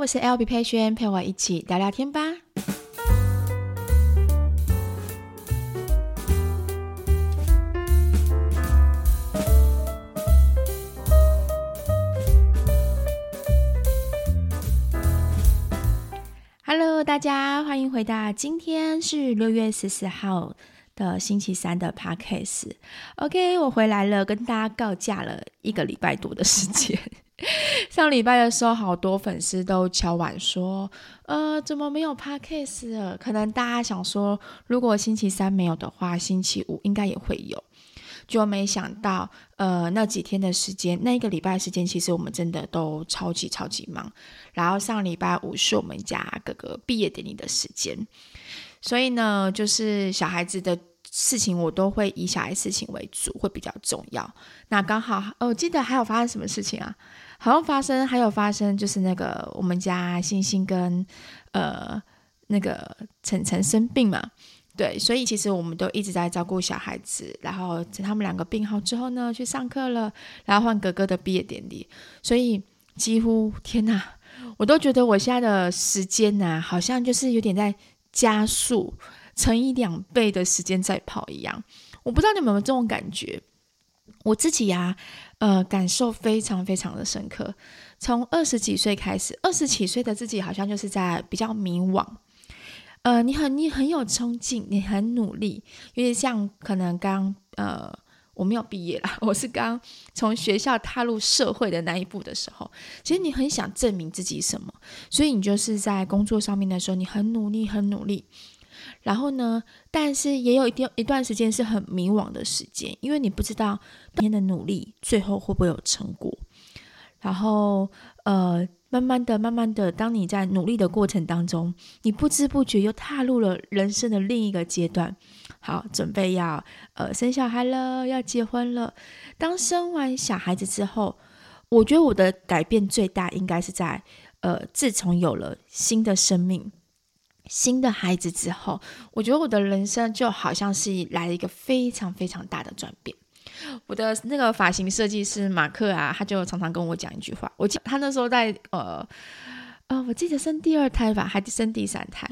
我是 LB 佩萱，陪我一起聊聊天吧。Hello，大家欢迎回到今天是六月十四号的星期三的 Podcast。OK，我回来了，跟大家告假了一个礼拜多的时间。上礼拜的时候，好多粉丝都敲碗说：“呃，怎么没有 podcast 了？可能大家想说，如果星期三没有的话，星期五应该也会有。”就没想到，呃，那几天的时间，那一个礼拜的时间，其实我们真的都超级超级忙。然后上礼拜五是我们家哥哥毕业典礼的时间，所以呢，就是小孩子的事情，我都会以小孩事情为主，会比较重要。那刚好，哦，记得还有发生什么事情啊？好像发生，还有发生，就是那个我们家星星跟呃那个晨晨生病嘛，对，所以其实我们都一直在照顾小孩子，然后等他们两个病好之后呢，去上课了，然后换哥哥的毕业典礼，所以几乎天哪，我都觉得我现在的时间呐、好像就是有点在加速，乘以两倍的时间在跑一样，我不知道你们有没有这种感觉。我自己呀、呃，感受非常非常的深刻。从二十几岁开始，二十几岁的自己好像就是在比较迷惘。呃，你很你很有冲劲，你很努力，因为像可能刚呃我没有毕业啦，我是刚从学校踏入社会的那一步的时候，其实你很想证明自己什么，所以你就是在工作上面的时候，你很努力，很努力。然后呢，但是也有一段一段时间是很迷惘的时间，因为你不知道每天的努力最后会不会有成果。然后，呃，慢慢的、慢慢的，当你在努力的过程当中，你不知不觉又踏入了人生的另一个阶段。好，准备要呃生小孩了，要结婚了。当生完小孩子之后，我觉得我的改变最大应该是在呃，自从有了新的生命。新的孩子之后，我觉得我的人生就好像是来了一个非常非常大的转变。我的那个发型设计师马克啊，他就常常跟我讲一句话。我记他那时候在呃呃，我记得生第二胎吧，还是生第三胎，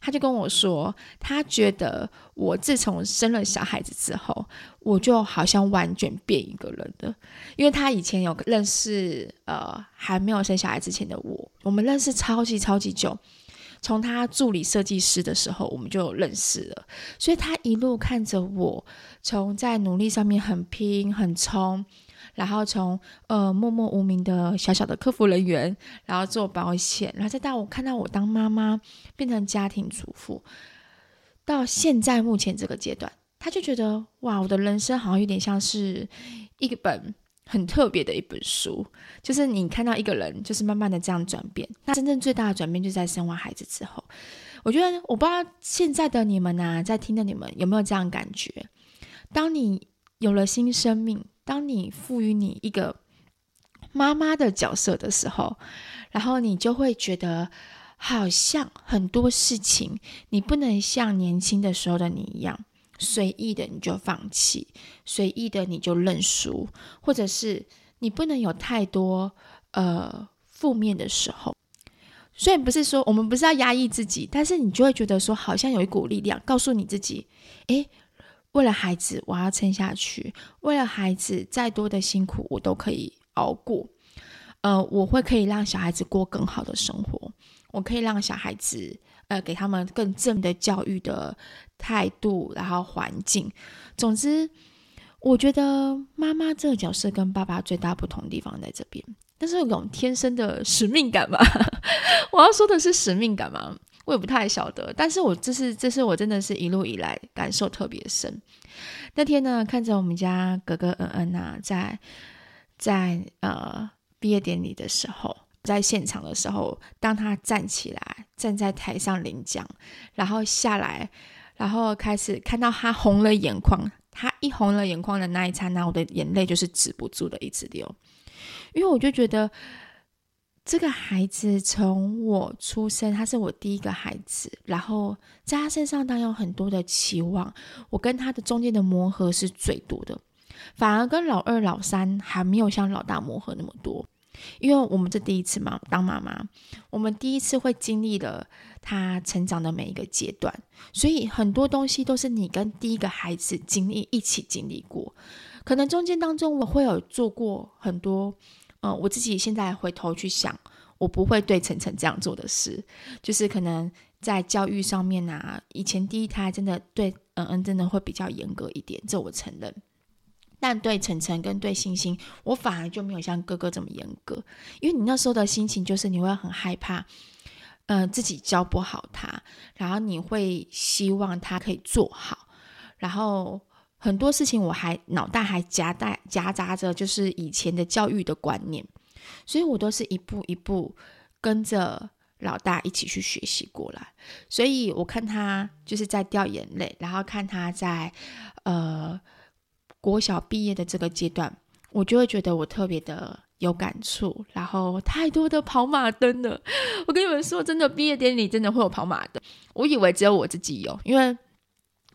他就跟我说，他觉得我自从生了小孩子之后，我就好像完全变一个人了。因为他以前有个认识呃还没有生小孩之前的我，我们认识超级超级久。从他助理设计师的时候，我们就认识了，所以他一路看着我，从在努力上面很拼很冲，然后从呃默默无名的小小的客服人员，然后做保险，然后再到我看到我当妈妈，变成家庭主妇，到现在目前这个阶段，他就觉得哇，我的人生好像有点像是一本。很特别的一本书，就是你看到一个人，就是慢慢的这样转变。那真正最大的转变，就在生完孩子之后。我觉得，我不知道现在的你们呐、在听的你们有没有这样感觉？当你有了新生命，当你赋予你一个妈妈的角色的时候，然后你就会觉得，好像很多事情，你不能像年轻的时候的你一样。随意的你就放弃，随意的你就认输，或者是你不能有太多呃负面的时候。虽然不是说我们不是要压抑自己，但是你就会觉得说，好像有一股力量告诉你自己：诶，为了孩子我要撑下去，为了孩子再多的辛苦我都可以熬过。呃，我会可以让小孩子过更好的生活，我可以让小孩子。呃，给他们更正的教育的态度，然后环境。总之，我觉得妈妈这个角色跟爸爸最大不同的地方在这边，但是有种天生的使命感吧。我要说的是使命感嘛，我也不太晓得。但是我这是，这是我真的是一路以来感受特别深。那天呢，看着我们家哥哥恩恩啊，在在呃毕业典礼的时候。在现场的时候，当他站起来，站在台上领奖，然后下来，然后开始看到他红了眼眶。他一红了眼眶的那一刹那，我的眼泪就是止不住的一直流，因为我就觉得这个孩子从我出生，他是我第一个孩子，然后在他身上当然有很多的期望，我跟他的中间的磨合是最多的，反而跟老二、老三还没有像老大磨合那么多。因为我们这第一次嘛，当妈妈，我们第一次会经历了他成长的每一个阶段，所以很多东西都是你跟第一个孩子经历一起经历过。可能中间当中我会有做过很多，嗯，我自己现在回头去想，我不会对晨晨这样做的事，就是可能在教育上面啊，以前第一胎真的对嗯嗯真的会比较严格一点，这我承认。但对晨晨跟对星星，我反而就没有像哥哥这么严格，因为你那时候的心情就是你会很害怕，呃，自己教不好他，然后你会希望他可以做好，然后很多事情我还脑袋还夹带夹杂着就是以前的教育的观念，所以我都是一步一步跟着老大一起去学习过来，所以我看他就是在掉眼泪，然后看他在呃。国小毕业的这个阶段，我就会觉得我特别的有感触，然后太多的跑马灯了。我跟你们说，真的，毕业典礼真的会有跑马灯。我以为只有我自己有，因为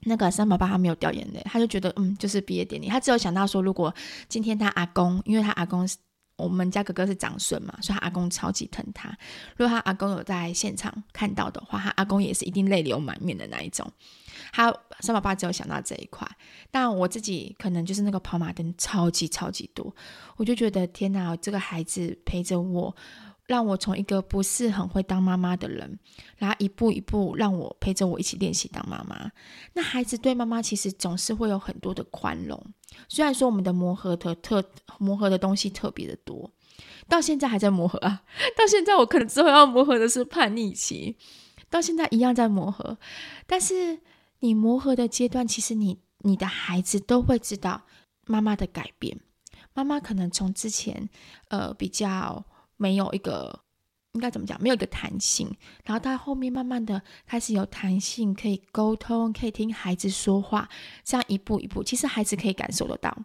那个三宝爸他没有掉眼泪，他就觉得嗯，就是毕业典礼，他只有想到说，如果今天他阿公，因为他阿公是我们家哥哥是长孙嘛，所以他阿公超级疼他。如果他阿公有在现场看到的话，他阿公也是一定泪流满面的那一种。他三宝爸只有想到这一块，但我自己可能就是那个跑马灯超级超级多，我就觉得天哪，这个孩子陪着我，让我从一个不是很会当妈妈的人，然后一步一步让我陪着我一起练习当妈妈。那孩子对妈妈其实总是会有很多的宽容，虽然说我们的磨合的特磨合的东西特别的多，到现在还在磨合啊，到现在我可能之后要磨合的是叛逆期，到现在一样在磨合，但是。你磨合的阶段，其实你你的孩子都会知道妈妈的改变。妈妈可能从之前，呃，比较没有一个。应该怎么讲？没有一个弹性，然后到后面慢慢的开始有弹性，可以沟通，可以听孩子说话，这样一步一步，其实孩子可以感受得到。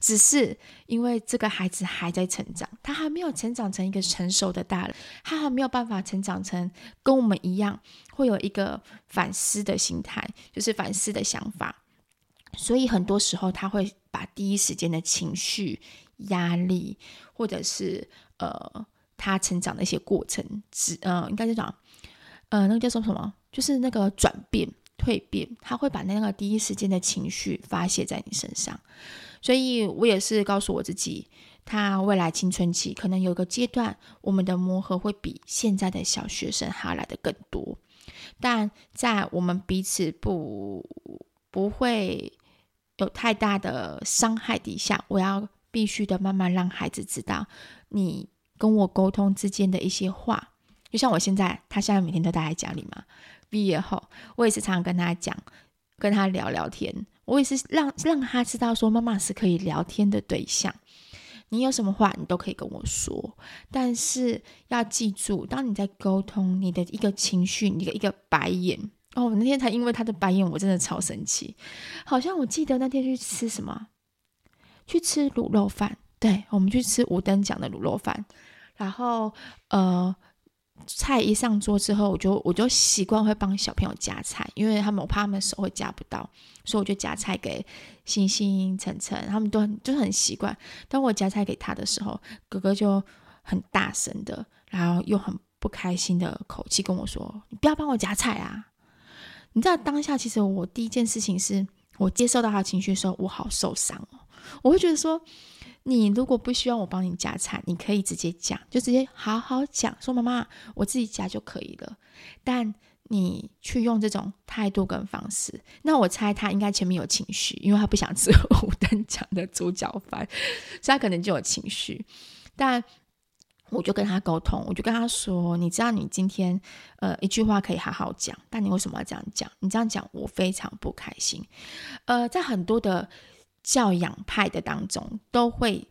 只是因为这个孩子还在成长，他还没有成长成一个成熟的大人，他还没有办法成长成跟我们一样，会有一个反思的心态，就是反思的想法。所以很多时候他会把第一时间的情绪、压力，或者是呃。他成长的一些过程，只呃，应该是讲，呃，那个叫做什么，就是那个转变、蜕变，他会把那个第一时间的情绪发泄在你身上。所以我也是告诉我自己，他未来青春期可能有个阶段，我们的磨合会比现在的小学生还要来得更多。但在我们彼此不不会有太大的伤害底下，我要必须的慢慢让孩子知道你。跟我沟通之间的一些话，就像我现在，他现在每天都待在家里嘛。毕业后，我也是常常跟他讲，跟他聊聊天。我也是让让他知道，说妈妈是可以聊天的对象。你有什么话，你都可以跟我说。但是要记住，当你在沟通，你的一个情绪，你的一个白眼哦，那天才因为他的白眼，我真的超生气。好像我记得那天去吃什么，去吃卤肉饭。对，我们去吃五等奖的卤肉饭。然后，呃，菜一上桌之后，我就我就习惯会帮小朋友夹菜，因为他们我怕他们手会夹不到，所以我就夹菜给星星、晨晨，他们都很就很习惯。当我夹菜给他的时候，哥哥就很大声的，然后又很不开心的口气跟我说：“你不要帮我夹菜啊！”你知道当下其实我第一件事情是我接受到他的情绪的时候，我好受伤哦，我会觉得说。你如果不需要我帮你夹菜，你可以直接讲，就直接好好讲，说妈妈，我自己夹就可以了。但你去用这种态度跟方式，那我猜他应该前面有情绪，因为他不想吃五灯奖的猪脚饭，所以他可能就有情绪。但我就跟他沟通，我就跟他说，你知道你今天呃一句话可以好好讲，但你为什么要这样讲？你这样讲我非常不开心。呃，在很多的。教养派的当中，都会，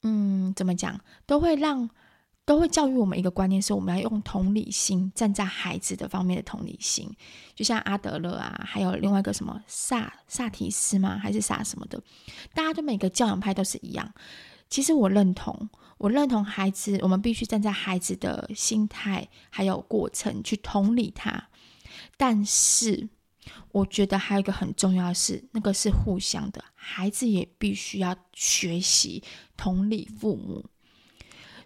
嗯，怎么讲？都会让，都会教育我们一个观念，是我们要用同理心，站在孩子的方面的同理心。就像阿德勒啊，还有另外一个什么萨萨提斯吗？还是萨什么的？大家对每个教养派都是一样。其实我认同，我认同孩子，我们必须站在孩子的心态还有过程去同理他，但是。我觉得还有一个很重要的是，那个是互相的，孩子也必须要学习同理父母。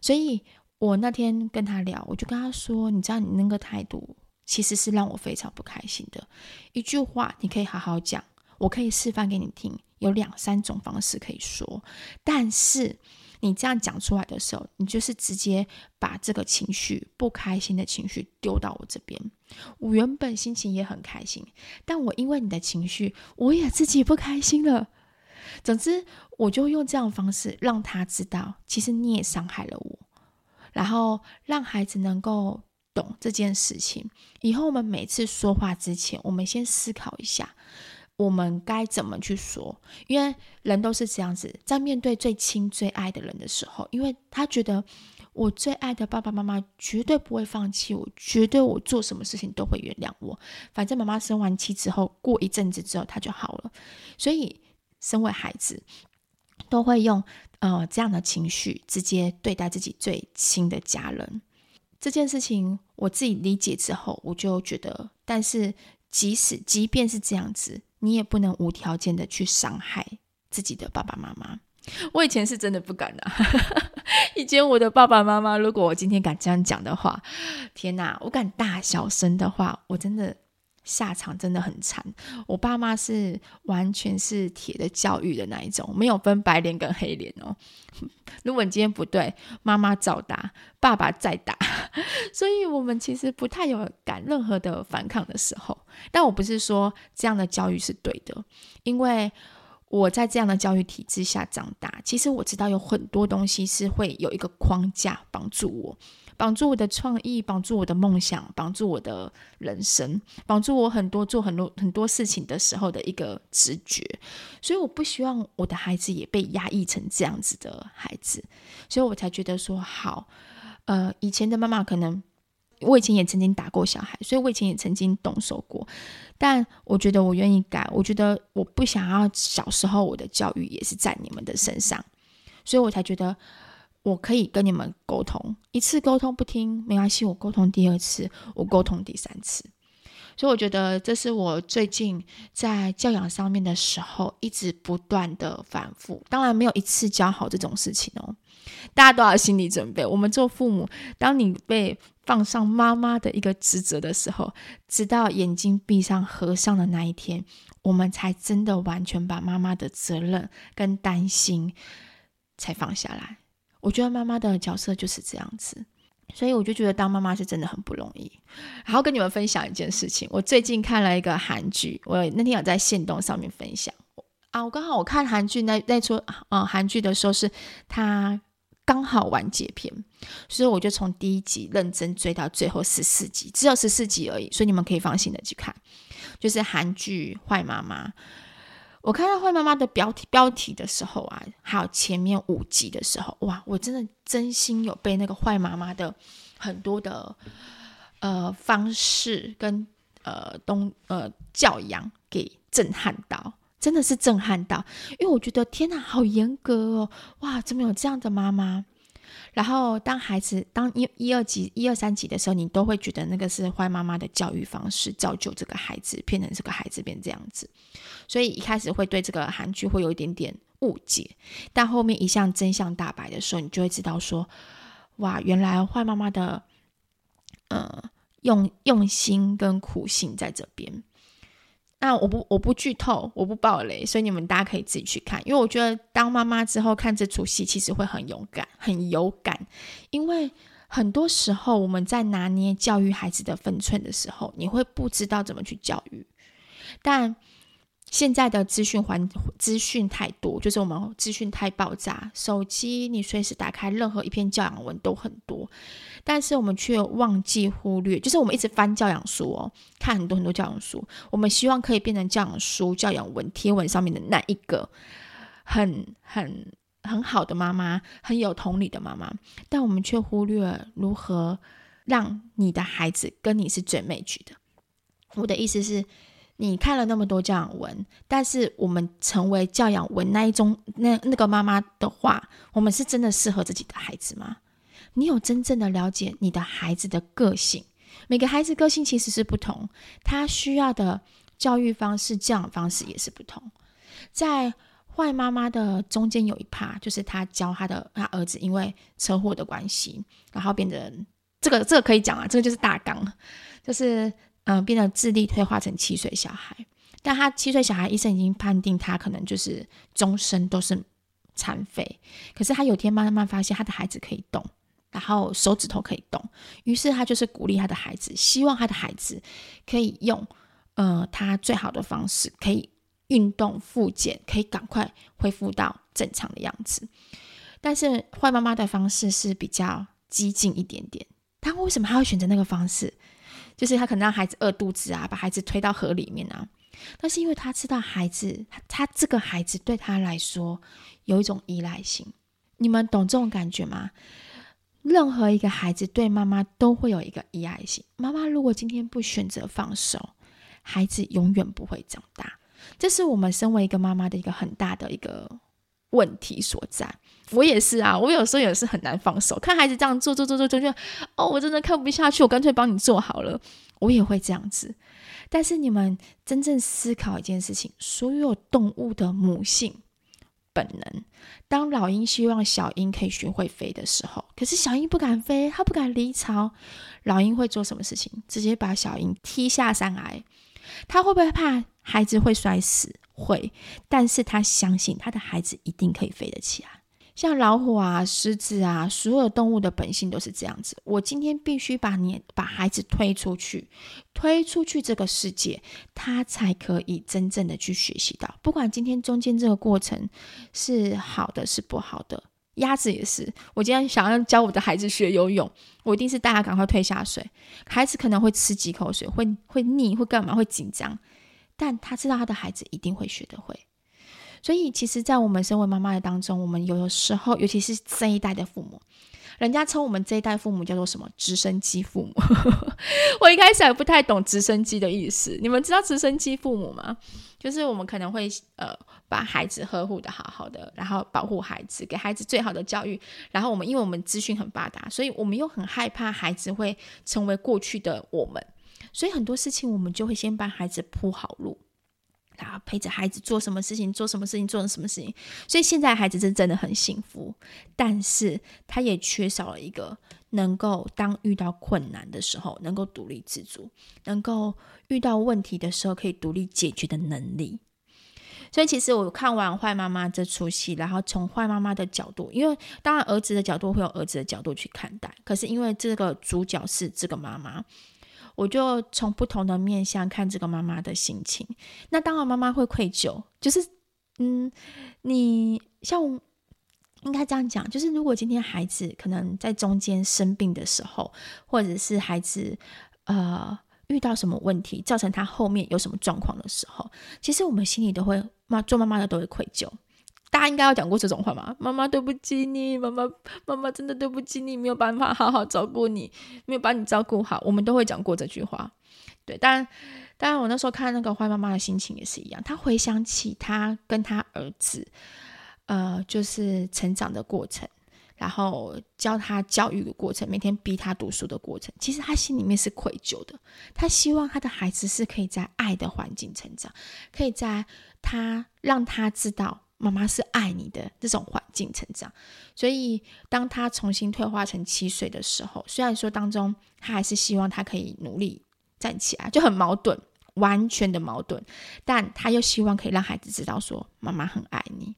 所以我那天跟他聊，我就跟他说：“你知道，你那个态度其实是让我非常不开心的。一句话，你可以好好讲，我可以示范给你听，有两三种方式可以说，但是。”你这样讲出来的时候，你就是直接把这个情绪、不开心的情绪丢到我这边。我原本心情也很开心，但我因为你的情绪，我也自己不开心了。总之，我就用这样的方式让他知道，其实你也伤害了我，然后让孩子能够懂这件事情。以后我们每次说话之前，我们先思考一下。我们该怎么去说？因为人都是这样子，在面对最亲最爱的人的时候，因为他觉得我最爱的爸爸妈妈绝对不会放弃我，绝对我做什么事情都会原谅我。反正妈妈生完气之后，过一阵子之后他就好了。所以，身为孩子，都会用呃这样的情绪直接对待自己最亲的家人。这件事情我自己理解之后，我就觉得，但是即使即便是这样子。你也不能无条件的去伤害自己的爸爸妈妈。我以前是真的不敢的，以前我的爸爸妈妈，如果我今天敢这样讲的话，天哪，我敢大小声的话，我真的。下场真的很惨，我爸妈是完全是铁的教育的那一种，没有分白脸跟黑脸哦。如果你今天不对，妈妈照打，爸爸再打，所以我们其实不太有敢任何的反抗的时候。但我不是说这样的教育是对的，因为我在这样的教育体制下长大，其实我知道有很多东西是会有一个框架帮助我。绑住我的创意，绑住我的梦想，绑住我的人生，绑住我很多做很多很多事情的时候的一个直觉，所以我不希望我的孩子也被压抑成这样子的孩子，所以我才觉得说好，呃，以前的妈妈可能我以前也曾经打过小孩，所以我以前也曾经动手过，但我觉得我愿意改，我觉得我不想要小时候我的教育也是在你们的身上，所以我才觉得。我可以跟你们沟通，一次沟通不听没关系，我沟通第二次，我沟通第三次。所以我觉得这是我最近在教养上面的时候，一直不断的反复。当然没有一次教好这种事情哦，大家都要心理准备。我们做父母，当你被放上妈妈的一个职责的时候，直到眼睛闭上合上的那一天，我们才真的完全把妈妈的责任跟担心才放下来。我觉得妈妈的角色就是这样子，所以我就觉得当妈妈是真的很不容易。然后跟你们分享一件事情，我最近看了一个韩剧，我那天有在线动上面分享啊，我刚好我看韩剧那那出呃韩剧的时候是它刚好完结篇，所以我就从第一集认真追到最后十四集，只有十四集而已，所以你们可以放心的去看，就是韩剧《坏妈妈》。我看到坏妈妈的标题标题的时候啊，还有前面五集的时候，哇，我真的真心有被那个坏妈妈的很多的呃方式跟呃东呃教养给震撼到，真的是震撼到，因为我觉得天哪，好严格哦，哇，怎么有这样的妈妈？然后，当孩子当一、一二级、一二三级的时候，你都会觉得那个是坏妈妈的教育方式，造就这个孩子变成这个孩子变这样子。所以一开始会对这个韩剧会有一点点误解，但后面一向真相大白的时候，你就会知道说，哇，原来坏妈妈的，呃，用用心跟苦心在这边。那我不我不剧透，我不爆雷，所以你们大家可以自己去看。因为我觉得当妈妈之后看这出戏，其实会很勇敢，很有感。因为很多时候我们在拿捏教育孩子的分寸的时候，你会不知道怎么去教育，但。现在的资讯环资讯太多，就是我们资讯太爆炸，手机你随时打开任何一篇教养文都很多，但是我们却忘记忽略，就是我们一直翻教养书哦，看很多很多教养书，我们希望可以变成教养书、教养文贴文上面的那一个很很很好的妈妈，很有同理的妈妈，但我们却忽略如何让你的孩子跟你是最 match 的。我的意思是。你看了那么多教养文，但是我们成为教养文那一种那那个妈妈的话，我们是真的适合自己的孩子吗？你有真正的了解你的孩子的个性？每个孩子个性其实是不同，他需要的教育方式、教养方式也是不同。在坏妈妈的中间有一趴，就是她教她的她儿子，因为车祸的关系，然后变成这个这个可以讲啊，这个就是大纲，就是嗯、呃，变得智力退化成七岁小孩。但他七岁小孩，医生已经判定他可能就是终身都是残废。可是他有天慢慢发现他的孩子可以动，然后手指头可以动，于是他就是鼓励他的孩子，希望他的孩子可以用呃他最好的方式，可以。运动复健可以赶快恢复到正常的样子，但是坏妈妈的方式是比较激进一点点。她为什么她会选择那个方式？就是他可能让孩子饿肚子啊，把孩子推到河里面啊。但是因为他知道孩子，他这个孩子对他来说有一种依赖性。你们懂这种感觉吗？任何一个孩子对妈妈都会有一个依赖性。妈妈如果今天不选择放手，孩子永远不会长大。这是我们身为一个妈妈的一个很大的一个问题所在。我也是啊，我有时候也是很难放手，看孩子这样做做做做做，就哦，我真的看不下去，我干脆帮你做好了。我也会这样子。但是你们真正思考一件事情：所有动物的母性本能，当老鹰希望小鹰可以学会飞的时候，可是小鹰不敢飞，它不敢离巢，老鹰会做什么事情？直接把小鹰踢下山崖。他会不会怕孩子会摔死？会，但是他相信他的孩子一定可以飞得起来。像老虎啊、狮子啊，所有动物的本性都是这样子。我今天必须把你把孩子推出去，推出去这个世界，他才可以真正的去学习到。不管今天中间这个过程是好的是不好的。鸭子也是，我今天想要教我的孩子学游泳，我一定是带他赶快退下水。孩子可能会吃几口水，会会腻，会干嘛？会紧张，但他知道他的孩子一定会学得会。所以，其实，在我们身为妈妈的当中，我们有的时候，尤其是这一代的父母。人家称我们这一代父母叫做什么？直升机父母。我一开始还不太懂直升机的意思。你们知道直升机父母吗？就是我们可能会呃把孩子呵护的好好的，然后保护孩子，给孩子最好的教育。然后我们因为我们资讯很发达，所以我们又很害怕孩子会成为过去的我们，所以很多事情我们就会先帮孩子铺好路。然后陪着孩子做什么事情，做什么事情，做什么事情。所以现在孩子是真的很幸福，但是他也缺少了一个能够当遇到困难的时候能够独立自主，能够遇到问题的时候可以独立解决的能力。所以其实我看完《坏妈妈》这出戏，然后从坏妈妈的角度，因为当然儿子的角度会有儿子的角度去看待，可是因为这个主角是这个妈妈。我就从不同的面向看这个妈妈的心情。那当然，妈妈会愧疚，就是，嗯，你像应该这样讲，就是如果今天孩子可能在中间生病的时候，或者是孩子呃遇到什么问题，造成他后面有什么状况的时候，其实我们心里都会妈做妈妈的都会愧疚。大家应该要讲过这种话吗？妈妈对不起你，妈妈妈妈真的对不起你，没有办法好好照顾你，没有把你照顾好。我们都会讲过这句话，对。但当然，我那时候看那个坏妈妈的心情也是一样。她回想起她跟她儿子，呃，就是成长的过程，然后教他教育的过程，每天逼他读书的过程，其实他心里面是愧疚的。他希望他的孩子是可以在爱的环境成长，可以在他让他知道。妈妈是爱你的这种环境成长，所以当他重新退化成七岁的时候，虽然说当中他还是希望他可以努力站起来，就很矛盾，完全的矛盾，但他又希望可以让孩子知道说妈妈很爱你。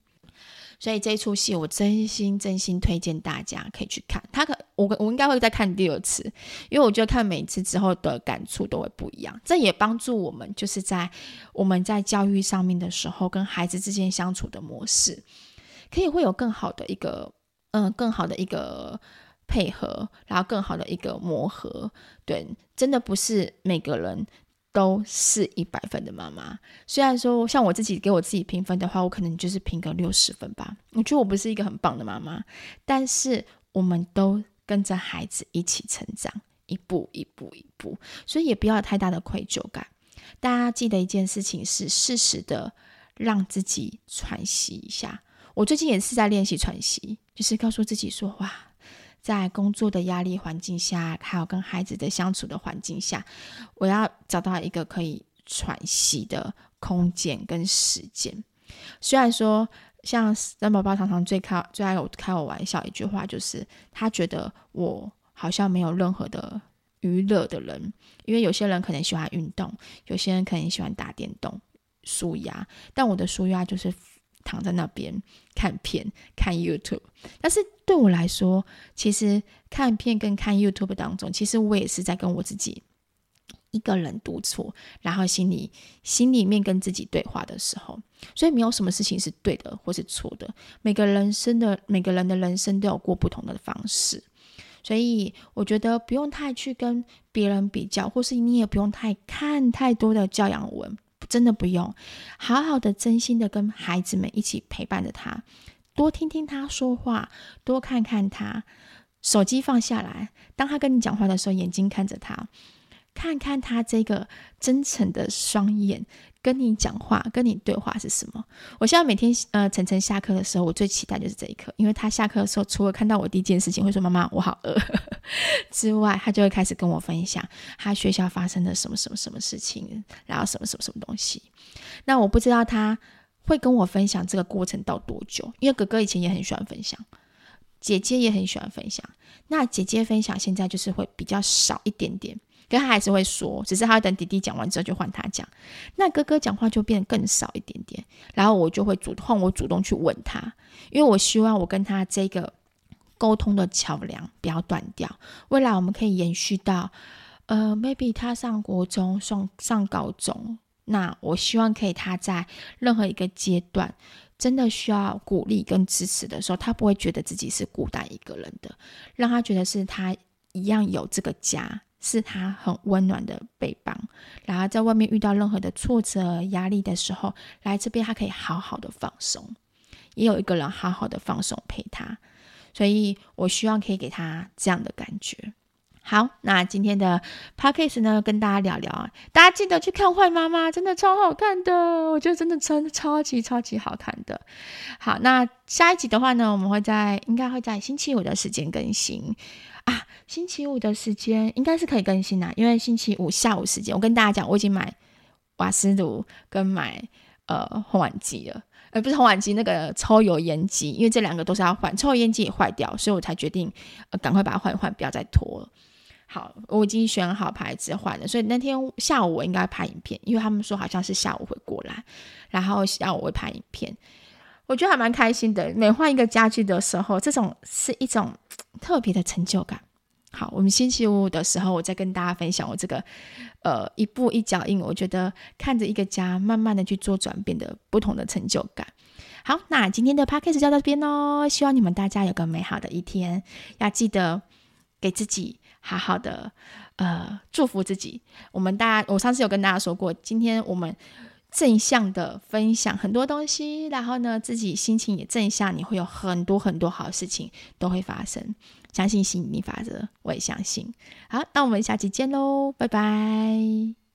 所以这出戏，我真心真心推荐大家可以去看。他可我我应该会再看第二次，因为我觉得看每次之后的感触都会不一样。这也帮助我们，就是在我们在教育上面的时候，跟孩子之间相处的模式，可以会有更好的一个嗯，更好的一个配合，然后更好的一个磨合。对，真的不是每个人。都是一百分的妈妈，虽然说像我自己给我自己评分的话，我可能就是评个六十分吧。我觉得我不是一个很棒的妈妈，但是我们都跟着孩子一起成长，一步一步一步，所以也不要有太大的愧疚感。大家记得一件事情是，适时的让自己喘息一下。我最近也是在练习喘息，就是告诉自己说：哇。在工作的压力环境下，还有跟孩子的相处的环境下，我要找到一个可以喘息的空间跟时间。虽然说像三宝宝常常最开最爱我开我玩笑一句话，就是他觉得我好像没有任何的娱乐的人，因为有些人可能喜欢运动，有些人可能喜欢打电动、舒压，但我的舒压就是躺在那边看片、看 YouTube。但是对我来说，其实看片跟看 YouTube 当中，其实我也是在跟我自己。一个人独处，然后心里心里面跟自己对话的时候，所以没有什么事情是对的或是错的。每个人生的每个人的人生都有过不同的方式，所以我觉得不用太去跟别人比较，或是你也不用太看太多的教养文，真的不用。好好的、真心的跟孩子们一起陪伴着他，多听听他说话，多看看他。手机放下来，当他跟你讲话的时候，眼睛看着他。看看他这个真诚的双眼，跟你讲话，跟你对话是什么？我现在每天呃，晨晨下课的时候，我最期待就是这一刻，因为他下课的时候，除了看到我第一件事情会说“妈妈，我好饿” 之外，他就会开始跟我分享他学校发生的什么什么什么事情，然后什么什么什么东西。那我不知道他会跟我分享这个过程到多久，因为哥哥以前也很喜欢分享，姐姐也很喜欢分享。那姐姐分享现在就是会比较少一点点。跟他还是会说，只是他会等弟弟讲完之后就换他讲。那哥哥讲话就变得更少一点点，然后我就会主换，我主动去问他，因为我希望我跟他这个沟通的桥梁不要断掉，未来我们可以延续到，呃，maybe 他上国中、上上高中，那我希望可以他在任何一个阶段真的需要鼓励跟支持的时候，他不会觉得自己是孤单一个人的，让他觉得是他一样有这个家。是他很温暖的背膀，然后在外面遇到任何的挫折、压力的时候，来这边他可以好好的放松，也有一个人好好的放松陪他，所以我希望可以给他这样的感觉。好，那今天的 podcast 呢，跟大家聊聊啊，大家记得去看《坏妈妈》，真的超好看的，我觉得真的真的超级超级好看的。好，那下一集的话呢，我们会在应该会在星期五的时间更新。啊，星期五的时间应该是可以更新的，因为星期五下午时间，我跟大家讲，我已经买瓦斯炉跟买呃烘碗机了，呃不是烘碗机，那个抽油烟机，因为这两个都是要换，抽油烟机也坏掉，所以我才决定呃赶快把它换一换，不要再拖了。好，我已经选好牌子换了，所以那天下午我应该拍影片，因为他们说好像是下午会过来，然后下午会拍影片。我觉得还蛮开心的。每换一个家具的时候，这种是一种特别的成就感。好，我们星期五的时候，我再跟大家分享我这个呃一步一脚印。我觉得看着一个家慢慢的去做转变的不同的成就感。好，那今天的 podcast 就到这边喽。希望你们大家有个美好的一天，要记得给自己好好的呃祝福自己。我们大家，我上次有跟大家说过，今天我们。正向的分享很多东西，然后呢，自己心情也正向，你会有很多很多好事情都会发生。相信吸引力法则，我也相信。好，那我们下期见喽，拜拜。